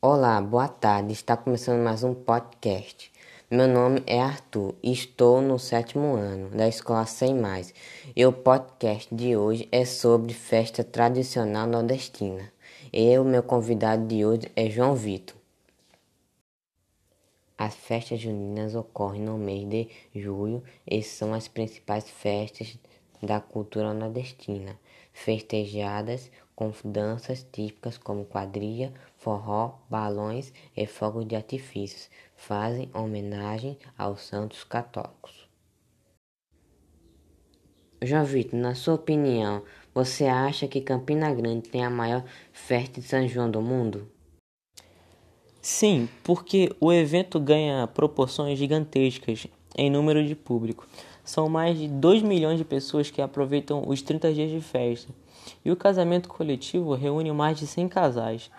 Olá, boa tarde. Está começando mais um podcast. Meu nome é Arthur e estou no sétimo ano da escola Sem Mais. E o podcast de hoje é sobre festa tradicional nordestina. Eu, meu convidado de hoje é João Vitor. As festas juninas ocorrem no mês de julho e são as principais festas da cultura nordestina, festejadas com danças típicas como quadrilha, forró, balões e fogos de artifícios, fazem homenagem aos santos católicos. João Vitor, na sua opinião, você acha que Campina Grande tem a maior festa de São João do mundo? Sim, porque o evento ganha proporções gigantescas em número de público. São mais de 2 milhões de pessoas que aproveitam os 30 dias de festa e o casamento coletivo reúne mais de 100 casais.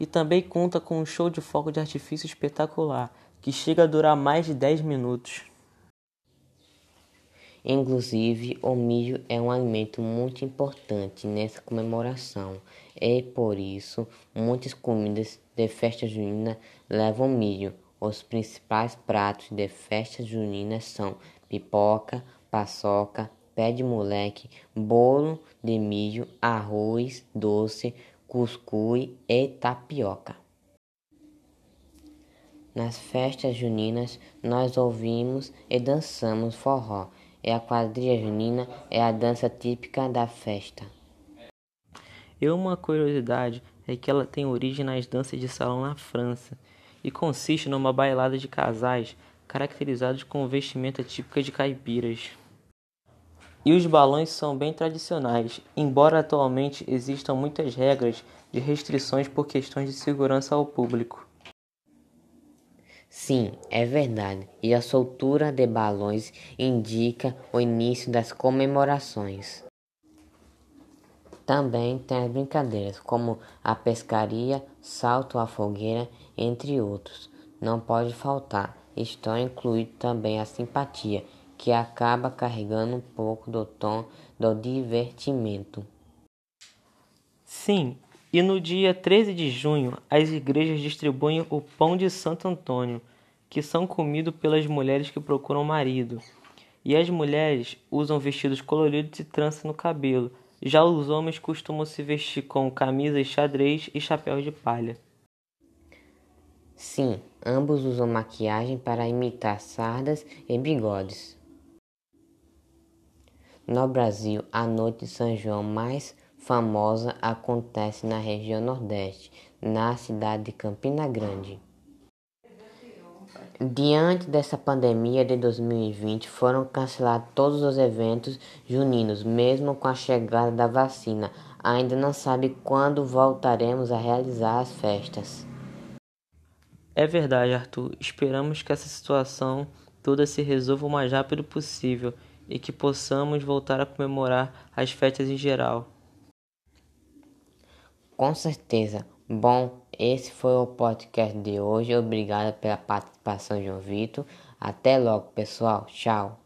E também conta com um show de fogo de artifício espetacular, que chega a durar mais de 10 minutos. Inclusive, o milho é um alimento muito importante nessa comemoração e por isso muitas comidas de festa junina levam milho. Os principais pratos de festa junina são pipoca, paçoca, pé de moleque, bolo de milho, arroz doce, cuscuz e tapioca. Nas festas juninas, nós ouvimos e dançamos forró, e a quadrilha junina é a dança típica da festa. E uma curiosidade é que ela tem origem nas danças de salão na França e consiste numa bailada de casais caracterizados com vestimenta típica de caipiras. E os balões são bem tradicionais, embora atualmente existam muitas regras de restrições por questões de segurança ao público. Sim, é verdade. E a soltura de balões indica o início das comemorações. Também tem as brincadeiras como a pescaria, salto à fogueira, entre outros. Não pode faltar. Estão incluídos também a simpatia que acaba carregando um pouco do tom do divertimento. Sim, e no dia 13 de junho, as igrejas distribuem o pão de Santo Antônio, que são comidos pelas mulheres que procuram marido. E as mulheres usam vestidos coloridos e trança no cabelo. Já os homens costumam se vestir com camisas xadrez e chapéus de palha. Sim, ambos usam maquiagem para imitar sardas e bigodes. No Brasil, a noite de São João mais famosa acontece na região Nordeste, na cidade de Campina Grande. Diante dessa pandemia de 2020, foram cancelados todos os eventos juninos, mesmo com a chegada da vacina. Ainda não sabe quando voltaremos a realizar as festas. É verdade, Arthur. Esperamos que essa situação toda se resolva o mais rápido possível e que possamos voltar a comemorar as festas em geral. Com certeza. Bom, esse foi o podcast de hoje. Obrigado pela participação, João Vitor. Até logo, pessoal. Tchau.